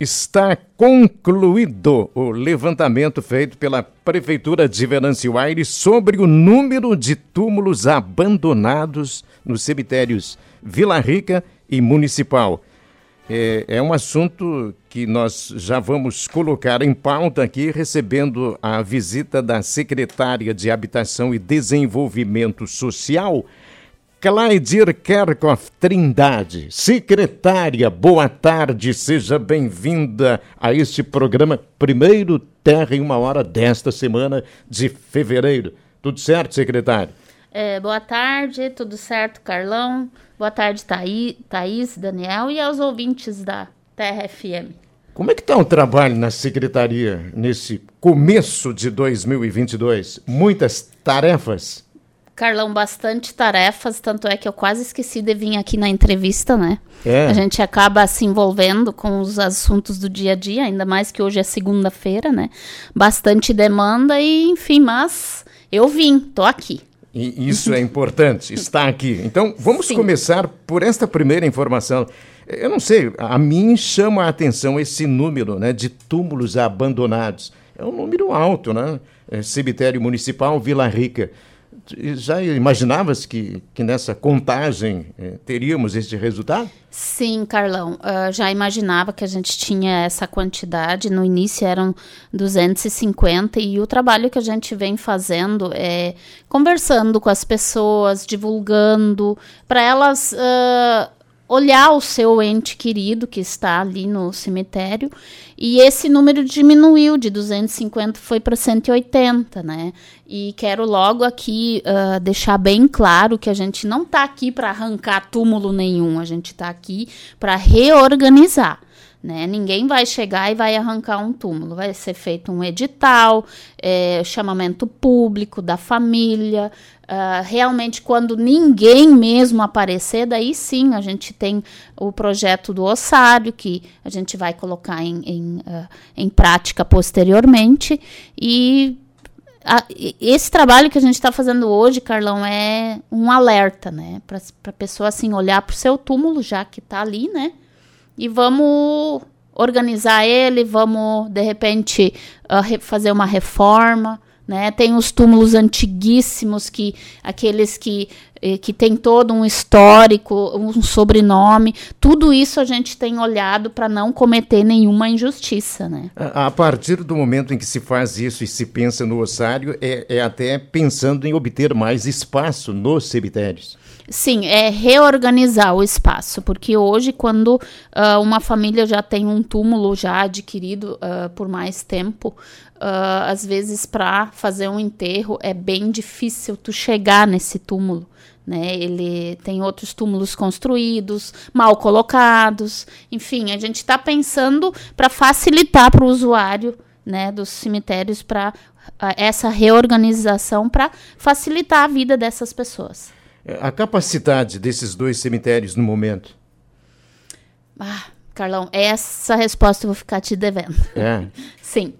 Está concluído o levantamento feito pela Prefeitura de Venâncio Aires sobre o número de túmulos abandonados nos cemitérios Vila Rica e Municipal. É, é, um assunto que nós já vamos colocar em pauta aqui, recebendo a visita da secretária de Habitação e Desenvolvimento Social, Claidir Kerkhoff Trindade. Secretária, boa tarde, seja bem-vinda a este programa Primeiro Terra em uma Hora desta semana de fevereiro. Tudo certo, secretário? É, boa tarde, tudo certo, Carlão? Boa tarde, Thaí, Thaís, Daniel e aos ouvintes da Terra FM. Como é que está o trabalho na secretaria nesse começo de 2022? Muitas tarefas? Carlão, bastante tarefas, tanto é que eu quase esqueci de vir aqui na entrevista, né? É. A gente acaba se envolvendo com os assuntos do dia a dia, ainda mais que hoje é segunda-feira, né? Bastante demanda e, enfim, mas eu vim, tô aqui. E isso é importante, está aqui. Então, vamos Sim. começar por esta primeira informação. Eu não sei, a mim chama a atenção esse número né, de túmulos abandonados. É um número alto, né? É, cemitério Municipal Vila Rica já imaginavas que, que nessa contagem eh, teríamos este resultado? Sim, Carlão. Uh, já imaginava que a gente tinha essa quantidade. No início eram 250 e o trabalho que a gente vem fazendo é conversando com as pessoas, divulgando, para elas. Uh, olhar o seu ente querido que está ali no cemitério e esse número diminuiu de 250 foi para 180, né? E quero logo aqui uh, deixar bem claro que a gente não está aqui para arrancar túmulo nenhum, a gente está aqui para reorganizar. Né? Ninguém vai chegar e vai arrancar um túmulo. Vai ser feito um edital, é, chamamento público da família. Uh, realmente, quando ninguém mesmo aparecer, daí sim a gente tem o projeto do ossário, que a gente vai colocar em, em, uh, em prática posteriormente. E a, esse trabalho que a gente está fazendo hoje, Carlão, é um alerta, né? Para a pessoa assim, olhar para o seu túmulo, já que está ali, né? E vamos organizar ele, vamos de repente uh, fazer uma reforma. Né? Tem os túmulos antiguíssimos que aqueles que eh, que tem todo um histórico, um sobrenome, tudo isso a gente tem olhado para não cometer nenhuma injustiça, né? A, partir do momento em que se faz isso e se pensa no ossário, é, é até pensando em obter mais espaço nos cemitérios. Sim, é reorganizar o espaço, porque hoje, quando uh, uma família já tem um túmulo já adquirido uh, por mais tempo, uh, às vezes para fazer um enterro é bem difícil tu chegar nesse túmulo. Né? Ele tem outros túmulos construídos, mal colocados, enfim, a gente está pensando para facilitar para o usuário né, dos cemitérios para essa reorganização para facilitar a vida dessas pessoas. A capacidade desses dois cemitérios no momento? Ah, Carlão, essa resposta eu vou ficar te devendo. É. Sim,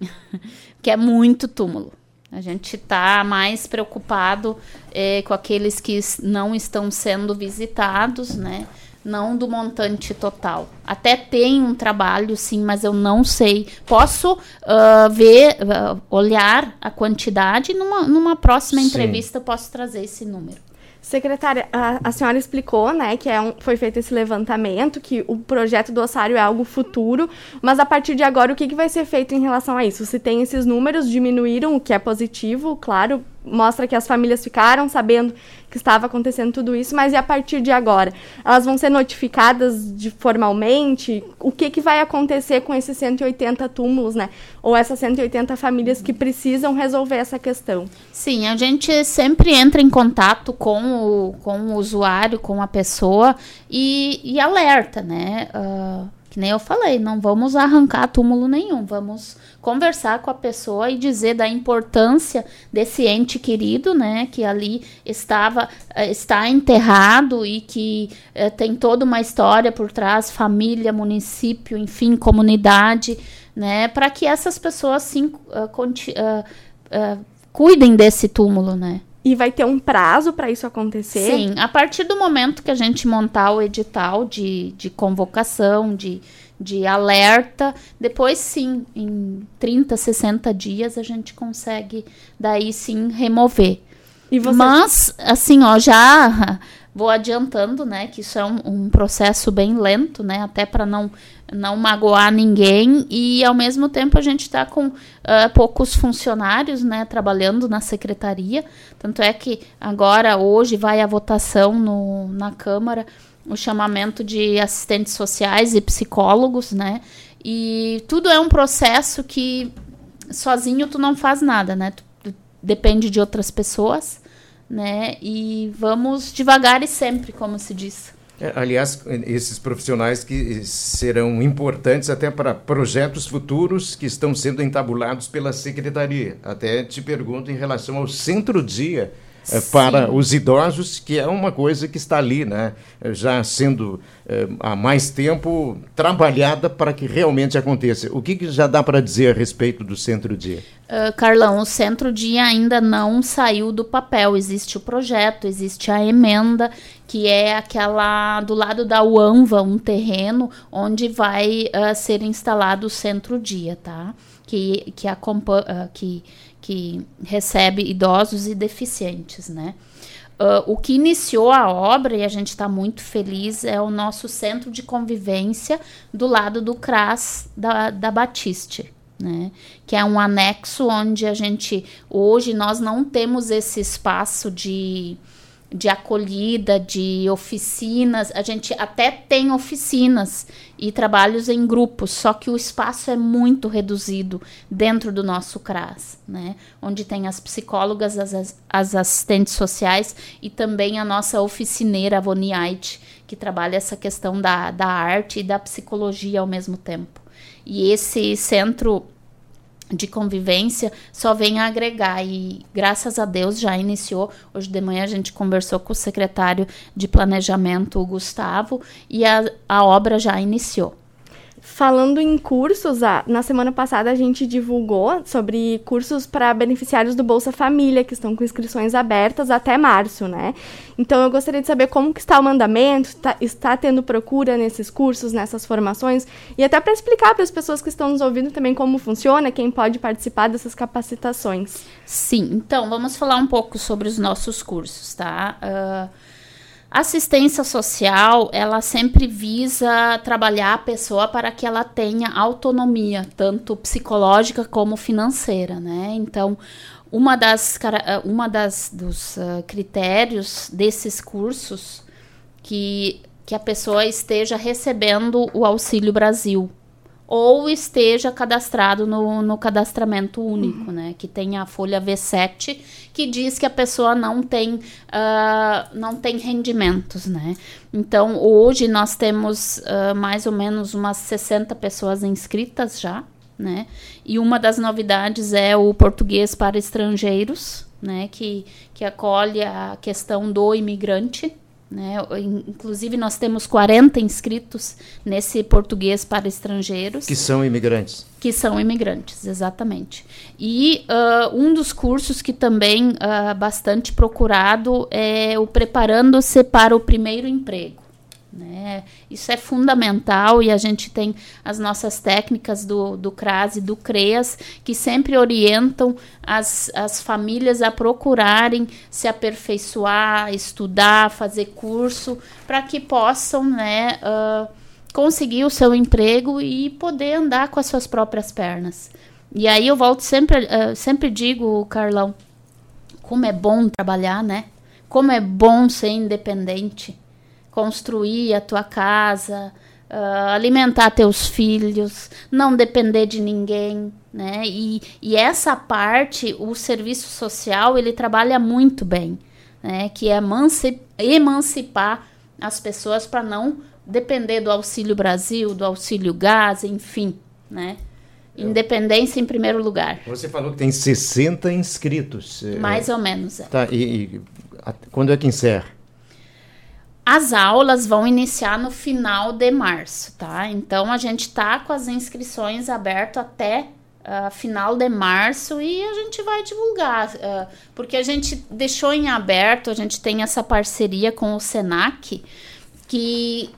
que é muito túmulo. A gente está mais preocupado é, com aqueles que não estão sendo visitados, né? Não do montante total. Até tem um trabalho, sim, mas eu não sei. Posso uh, ver, uh, olhar a quantidade numa, numa próxima sim. entrevista. Posso trazer esse número. Secretária, a, a, senhora explicou, né, que é um, foi feito esse levantamento, que o projeto do ossário é algo futuro, mas a partir de agora, o que, que vai ser feito em relação a isso? Se tem esses números, diminuíram, o que é positivo, claro, mostra que as famílias ficaram sabendo que estava acontecendo tudo isso, mas e a partir de agora? Elas vão ser notificadas de formalmente? O que, que vai acontecer com esses 180 túmulos, né? Ou essas 180 famílias que precisam resolver essa questão? Sim, a gente sempre entra em contato com o, com o usuário, com a pessoa e, e alerta, né? Uh que nem eu falei, não vamos arrancar túmulo nenhum, vamos conversar com a pessoa e dizer da importância desse ente querido, né, que ali estava eh, está enterrado e que é, tem toda uma história por trás, família, município, enfim, comunidade, né, para que essas pessoas sim uh, uh, uh, cuidem desse túmulo, né. E vai ter um prazo para isso acontecer? Sim, a partir do momento que a gente montar o edital de, de convocação, de, de alerta. Depois, sim, em 30, 60 dias a gente consegue daí sim remover. Você... Mas, assim, ó, já vou adiantando, né, que isso é um, um processo bem lento, né, até para não não magoar ninguém e ao mesmo tempo a gente está com uh, poucos funcionários, né, trabalhando na secretaria. Tanto é que agora hoje vai a votação no, na Câmara o chamamento de assistentes sociais e psicólogos, né? E tudo é um processo que sozinho tu não faz nada, né? Tu, depende de outras pessoas né? E vamos devagar e sempre, como se diz. É, aliás, esses profissionais que serão importantes até para projetos futuros que estão sendo entabulados pela secretaria. Até te pergunto em relação ao centro-dia é, para os idosos, que é uma coisa que está ali, né? já sendo é, há mais tempo trabalhada para que realmente aconteça. O que, que já dá para dizer a respeito do centro-dia? Uh, Carlão, o centro-dia ainda não saiu do papel. Existe o projeto, existe a emenda, que é aquela do lado da UANVA, um terreno onde vai uh, ser instalado o centro-dia, tá? Que, que, acompanha, uh, que que recebe idosos e deficientes, né? Uh, o que iniciou a obra, e a gente está muito feliz, é o nosso centro de convivência do lado do CRAS da, da Batiste. Né? Que é um anexo onde a gente hoje nós não temos esse espaço de de acolhida, de oficinas. A gente até tem oficinas e trabalhos em grupos, só que o espaço é muito reduzido dentro do nosso CRAS, né? Onde tem as psicólogas, as, as assistentes sociais e também a nossa oficineira, a Voniite, que trabalha essa questão da, da arte e da psicologia ao mesmo tempo. E esse centro de convivência só vem agregar e graças a Deus já iniciou. Hoje de manhã a gente conversou com o secretário de planejamento, o Gustavo, e a, a obra já iniciou. Falando em cursos, na semana passada a gente divulgou sobre cursos para beneficiários do Bolsa Família, que estão com inscrições abertas até março, né? Então eu gostaria de saber como que está o mandamento, tá, está tendo procura nesses cursos, nessas formações, e até para explicar para as pessoas que estão nos ouvindo também como funciona, quem pode participar dessas capacitações. Sim, então vamos falar um pouco sobre os nossos cursos, tá? Uh Assistência social, ela sempre visa trabalhar a pessoa para que ela tenha autonomia, tanto psicológica como financeira, né? Então, uma das, uma das dos uh, critérios desses cursos que, que a pessoa esteja recebendo o Auxílio Brasil, ou esteja cadastrado no, no cadastramento único, uhum. né? Que tem a folha V7, que diz que a pessoa não tem, uh, não tem rendimentos, né? Então, hoje nós temos uh, mais ou menos umas 60 pessoas inscritas já, né? E uma das novidades é o português para estrangeiros, né? Que, que acolhe a questão do imigrante, né? Inclusive, nós temos 40 inscritos nesse português para estrangeiros. Que são imigrantes. Que são imigrantes, exatamente. E uh, um dos cursos que também uh, bastante procurado é o Preparando-se para o Primeiro Emprego. Né? Isso é fundamental e a gente tem as nossas técnicas do, do CRAS e do CREAS que sempre orientam as, as famílias a procurarem se aperfeiçoar, estudar, fazer curso, para que possam né, uh, conseguir o seu emprego e poder andar com as suas próprias pernas. E aí eu volto sempre, uh, sempre digo, Carlão, como é bom trabalhar, né? Como é bom ser independente construir a tua casa, uh, alimentar teus filhos, não depender de ninguém, né? E, e essa parte, o serviço social, ele trabalha muito bem, né? Que é emancipar as pessoas para não depender do Auxílio Brasil, do Auxílio Gás, enfim, né? Independência em primeiro lugar. Você falou que tem 60 inscritos. Mais é, ou menos. É. Tá, e, e a, quando é que encerra? As aulas vão iniciar no final de março, tá? Então a gente tá com as inscrições abertas até uh, final de março e a gente vai divulgar, uh, porque a gente deixou em aberto, a gente tem essa parceria com o Senac, que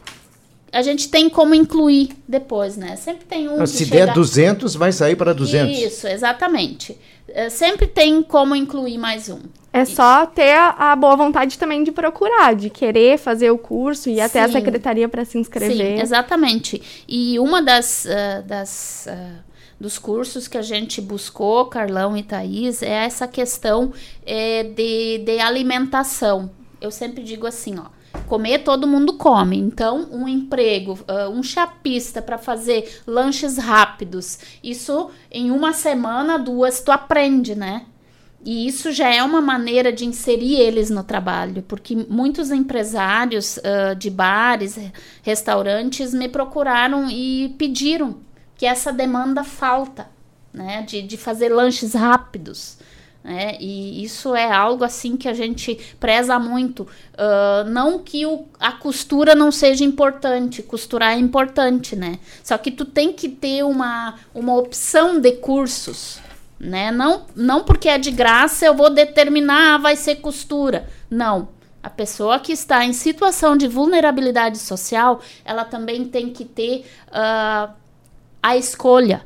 a gente tem como incluir depois, né? Sempre tem um. Se chega... der 200, vai sair para 200. Isso, exatamente. É, sempre tem como incluir mais um. É só ter a, boa vontade também de procurar, de querer fazer o curso e até a secretaria para se inscrever. Sim, exatamente. E uma das, uh, das uh, dos cursos que a gente buscou, Carlão e Thaís, é essa questão é, de, de alimentação. Eu sempre digo assim, ó Comer todo mundo come. Então, um emprego, uh, um chapista para fazer lanches rápidos, isso em uma semana, duas, tu aprende, né? E isso já é uma maneira de inserir eles no trabalho, porque muitos empresários uh, de bares, restaurantes me procuraram e pediram que essa demanda falta, né? De, de fazer lanches rápidos. Né? E isso é algo assim que a gente preza muito. Uh, não que o, a costura não seja importante, costurar é importante, né? Só que tu tem que ter uma, uma opção de cursos, né? Não, não porque é de graça eu vou determinar, ah, vai ser costura. Não. A pessoa que está em situação de vulnerabilidade social, ela também tem que ter uh, a escolha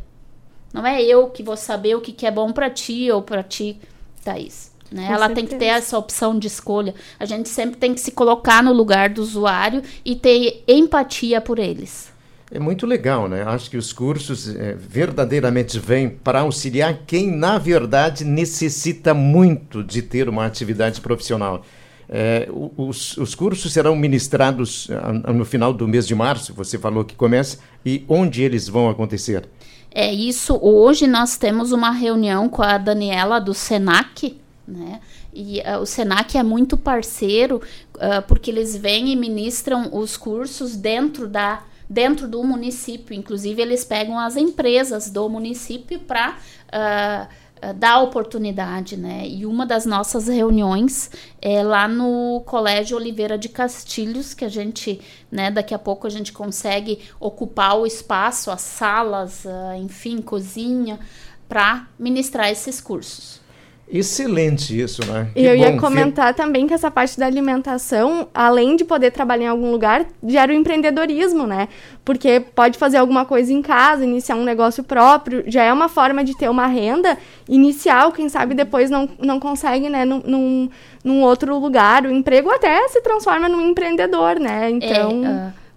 não é eu que vou saber o que, que é bom para ti ou para ti, Thaís. Né? Ela certeza. tem que ter essa opção de escolha. A gente sempre tem que se colocar no lugar do usuário e ter empatia por eles. É muito legal, né? Acho que os cursos é, verdadeiramente vêm para auxiliar quem, na verdade, necessita muito de ter uma atividade profissional. É, os, os, cursos serão ministrados a, a, no final do mês de março, você falou que começa, e onde eles vão acontecer? É isso. Hoje nós temos uma reunião com a Daniela do Senac, né? E uh, o Senac é muito parceiro uh, porque eles vêm e ministram os cursos dentro da dentro do município. Inclusive eles pegam as empresas do município para uh, eh, dá oportunidade, né? E uma das nossas reuniões é lá no Colégio Oliveira de Castilhos, que a gente, né, daqui a pouco a gente consegue ocupar o espaço, as salas, uh, enfim, cozinha, para ministrar esses cursos. Excelente isso, né? E eu ia comentar também que essa parte da alimentação, além de poder trabalhar em algum lugar, gera o empreendedorismo, né? Porque pode fazer alguma coisa em casa, iniciar um negócio próprio, já é uma forma de ter uma renda inicial, quem sabe depois não, não consegue, né, num, num, num outro lugar. O emprego até se transforma num empreendedor, né? Então.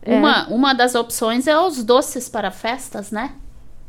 É, uh, uma, é. uma das opções é os doces para festas, né?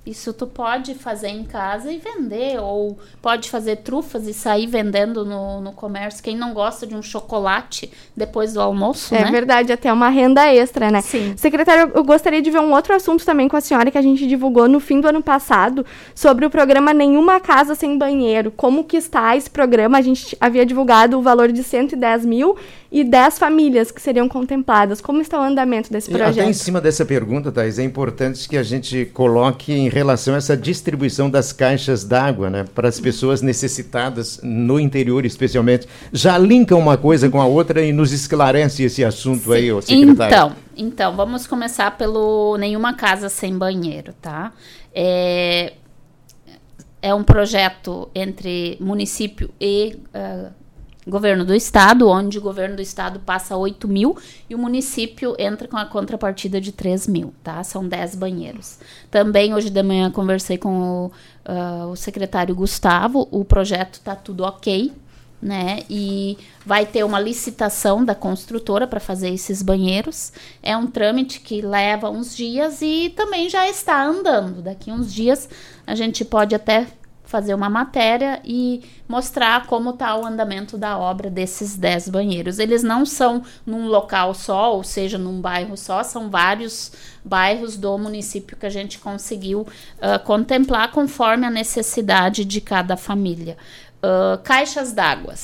Isso tu pode fazer em casa e vender, ou pode fazer trufas e sair vendendo no, no comércio. Quem não gosta de um chocolate depois do almoço, é né? verdade, até uma renda extra, né? Sim. Secretário, eu gostaria de ver um outro assunto também com a senhora que a gente divulgou no fim do ano passado sobre o programa Nenhuma Casa Sem Banheiro. Como que está esse programa? A gente havia divulgado o valor de 110 mil e 10 famílias que seriam contempladas. Como está o andamento desse projeto? E até em cima dessa pergunta, Thais, é importante que a gente coloque em relação a essa distribuição das caixas d'água né, para as pessoas necessitadas no interior, especialmente. Já linka uma coisa com a outra e nos esclarece esse assunto Sim. aí, ô secretário. Então, então, vamos começar pelo Nenhuma Casa Sem Banheiro, tá? É, é um projeto entre município e uh, governo do estado, onde o governo do estado passa 8 mil e o município entra com a contrapartida de 3 mil, tá? São 10 banheiros. Também hoje de manhã conversei com o, uh, o secretário Gustavo, o projeto está tudo ok, né? E vai ter uma licitação da construtora para fazer esses banheiros. É um trâmite que leva uns dias e também já está andando. Daqui uns dias a gente pode até fazer uma matéria e mostrar como está o andamento da obra desses 10 banheiros. Eles não são num local só, ou seja, num bairro só, são vários bairros do município que a gente conseguiu uh, contemplar conforme a necessidade de cada família. Uh, caixas d'água.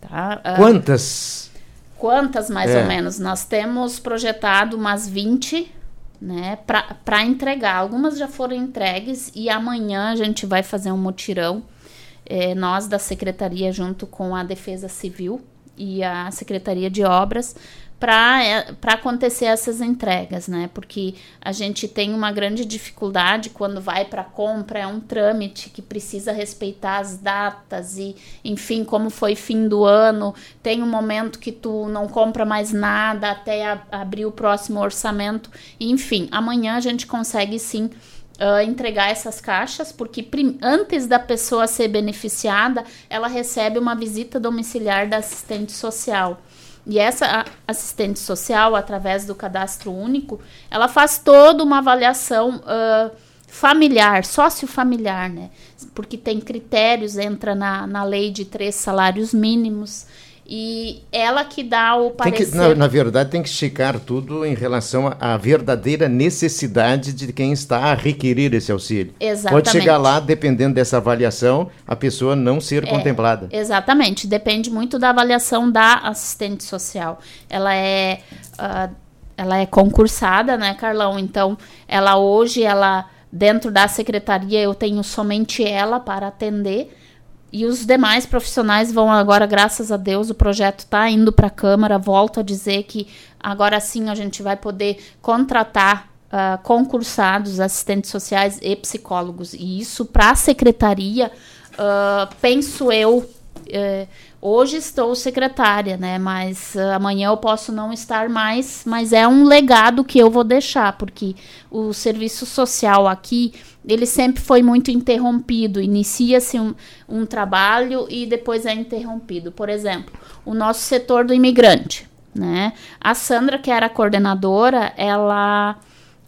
Tá? Uh, Quantas? Quantas, mais é. ou menos? Nós temos projetado umas 20 né, para entregar. Algumas já foram entregues e amanhã a gente vai fazer um mutirão, é, nós da secretaria junto com a Defesa Civil e a Secretaria de Obras, para é, acontecer essas entregas, né? Porque a gente tem uma grande dificuldade quando vai para compra, é um trâmite que precisa respeitar as datas e, enfim, como foi fim do ano, tem um momento que tu não compra mais nada até a, abrir o próximo orçamento, enfim, amanhã a gente consegue sim Uh, entregar essas caixas, porque antes da pessoa ser beneficiada, ela recebe uma visita domiciliar da assistente social. E essa assistente social, através do cadastro único, ela faz toda uma avaliação uh, familiar, sociofamiliar, né? Porque tem critérios, entra na, na lei de três salários mínimos. E ela que dá o parecer. Que, na, na, verdade, tem que esticar tudo em relação à verdadeira necessidade de quem está a requerer esse auxílio. Exatamente. Pode chegar lá, dependendo dessa avaliação, a pessoa não ser é, contemplada. Exatamente. Depende muito da avaliação da assistente social. Ela é, uh, ela é concursada, né, Carlão? Então, ela hoje, ela dentro da secretaria, eu tenho somente ela para atender e os demais profissionais vão agora, graças a Deus, o projeto está indo para a Câmara. Volto a dizer que agora sim a gente vai poder contratar uh, concursados, assistentes sociais e psicólogos. E isso para a secretaria, uh, penso eu. Uh, hoje estou secretária, né? Mas uh, amanhã eu posso não estar mais. Mas é um legado que eu vou deixar, porque o serviço social aqui ele sempre foi muito interrompido. Inicia-se um, um trabalho e depois é interrompido. Por exemplo, o nosso setor do imigrante. Né? A Sandra, que era coordenadora, ela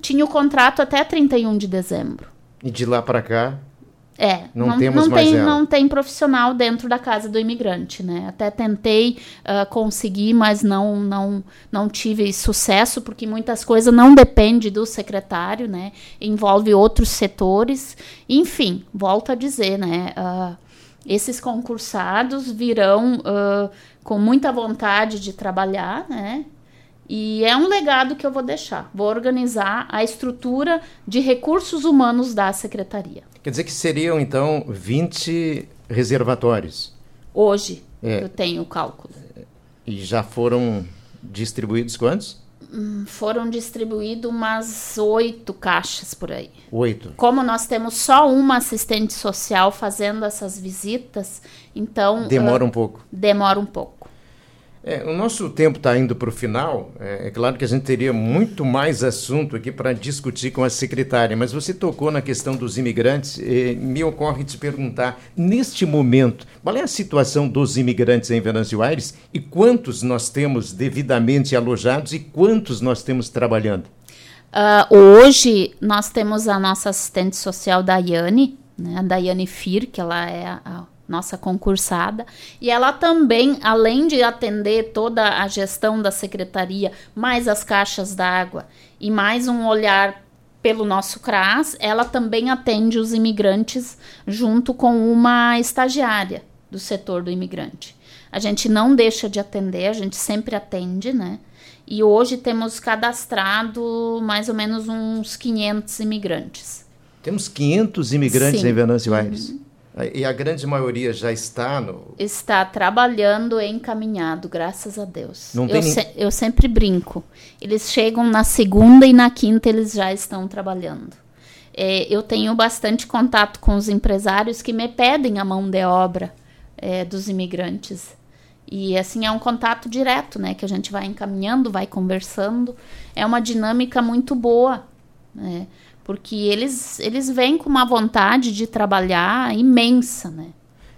tinha o contrato até 31 de dezembro. E de lá para cá? É, não, não temos não mais tem, ela. não tem profissional dentro da casa do imigrante, né? Até tentei uh, conseguir, mas não, não, não tive sucesso, porque muitas coisas não dependem do secretário, né? Envolve outros setores. Enfim, volto a dizer, né? Uh, esses concursados virão uh, com muita vontade de trabalhar, né? E é um legado que eu vou deixar. Vou organizar a estrutura de recursos humanos da secretaria. Quer dizer que seriam, então, 20 reservatórios? Hoje, é. eu tenho o cálculo. E já foram distribuídos quantos? Hum, foram distribuídos umas oito caixas por aí. Oito. Como nós temos só uma assistente social fazendo essas visitas, então. Demora uh, um pouco. Demora um pouco. É, o nosso tempo está indo para o final. É, é, claro que a gente teria muito mais assunto aqui para discutir com a secretária, mas você tocou na questão dos imigrantes. E me ocorre te perguntar, neste momento, qual é a situação dos imigrantes em Venâncio Aires e quantos nós temos devidamente alojados e quantos nós temos trabalhando? Uh, hoje nós temos a nossa assistente social, Daiane, né, a Daiane Fir, que ela é a nossa concursada, e ela também, além de atender toda a gestão da secretaria, mais as caixas d'água e mais um olhar pelo nosso CRAS, ela também atende os imigrantes junto com uma estagiária do setor do imigrante. A gente não deixa de atender, a gente sempre atende, né? E hoje temos cadastrado mais ou menos uns 500 imigrantes. Temos 500 imigrantes Sim. em Venâncio Aires. Uhum. E a grande maioria já está no. Está trabalhando e encaminhado, graças a Deus. Não eu, se, eu sempre brinco. Eles chegam na segunda e na quinta, eles já estão trabalhando. É, eu tenho bastante contato com os empresários que me pedem a mão de obra é, dos imigrantes. E assim é um contato direto, né? Que a gente vai encaminhando, vai conversando. É uma dinâmica muito boa. Né? Porque eles, eles vêm com uma vontade de trabalhar imensa, né?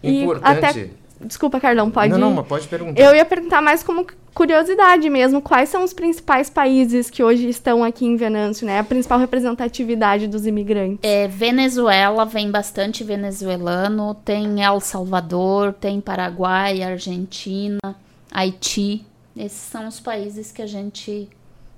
Importante. Até, desculpa, Carlão, pode. Não, não, mas pode perguntar. Eu ia perguntar mais como curiosidade mesmo, quais são os principais países que hoje estão aqui em Venâncio, né? A principal representatividade dos imigrantes. É, Venezuela vem bastante venezuelano, tem El Salvador, tem Paraguai, Argentina, Haiti. Esses são os países que a gente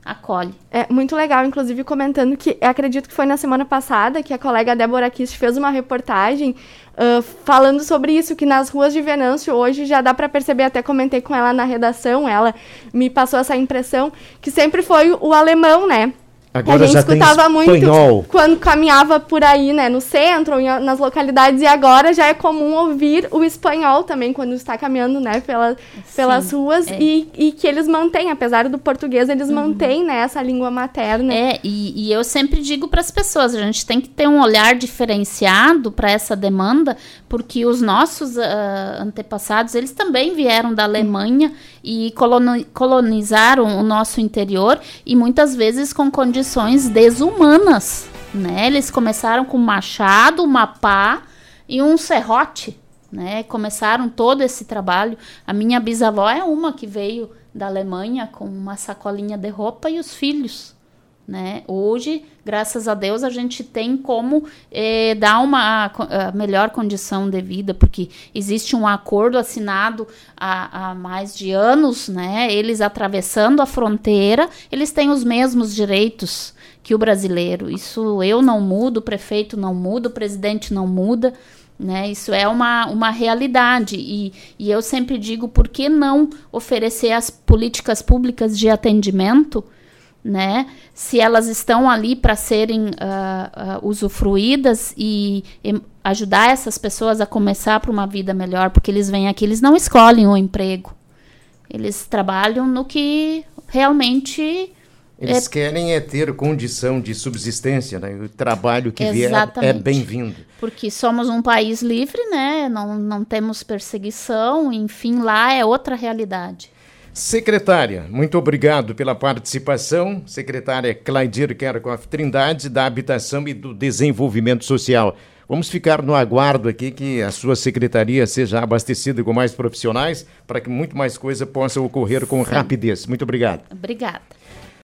acolhe. É muito legal, inclusive comentando que acredito que foi na semana passada que a colega Débora Kist fez uma reportagem uh, falando sobre isso, que nas ruas de Venâncio hoje já dá para perceber, até comentei com ela na redação, ela me passou essa impressão, que sempre foi o alemão, né? Agora a gente já tem escutava muito espanhol. quando caminhava por aí, né, no centro, nas localidades, e agora já é comum ouvir o espanhol também quando está caminhando, né, pela, pelas ruas, é. e, e que eles mantêm, apesar do português, eles mantêm, né, essa língua materna. É, e, e eu sempre digo para as pessoas, a gente tem que ter um olhar diferenciado para essa demanda, porque os nossos ah, antepassados, eles também vieram da Alemanha e coloni- colonizaram o nosso interior e muitas vezes com condições desumanas, né? Eles começaram com machado, uma pá e um serrote, né? Começaram todo esse trabalho. A minha bisavó é uma que veio da Alemanha com uma sacolinha de roupa e os filhos, né? Hoje, graças a Deus, a gente tem como eh, dar uma co- a melhor condição de vida, porque existe um acordo assinado há, há mais de anos, né? Eles atravessando a fronteira, eles têm os mesmos direitos que o brasileiro. Isso eu não mudo, o prefeito não muda, o presidente não muda. Né? Isso é uma, uma realidade. E, e eu sempre digo, por que não oferecer as políticas públicas de atendimento né? Se elas estão ali para serem ah, ah, usufruídas e, e ajudar essas pessoas a começar para uma vida melhor, porque eles vêm aqui, eles não escolhem o emprego. Eles trabalham no que realmente Eles querem é ter condição de subsistência, né? O trabalho que vier é Exatamente. bem-vindo. porque somos um país livre, né? Não, não temos perseguição, enfim, lá é outra realidade. Secretária, muito obrigado pela participação. Secretária Claidir Kerkhoff Trindade, da Habitação e do Desenvolvimento Social. Vamos ficar no aguardo aqui que a sua secretaria seja abastecida com mais profissionais para que muito mais coisa possa ocorrer com rapidez. Muito obrigado. Obrigada.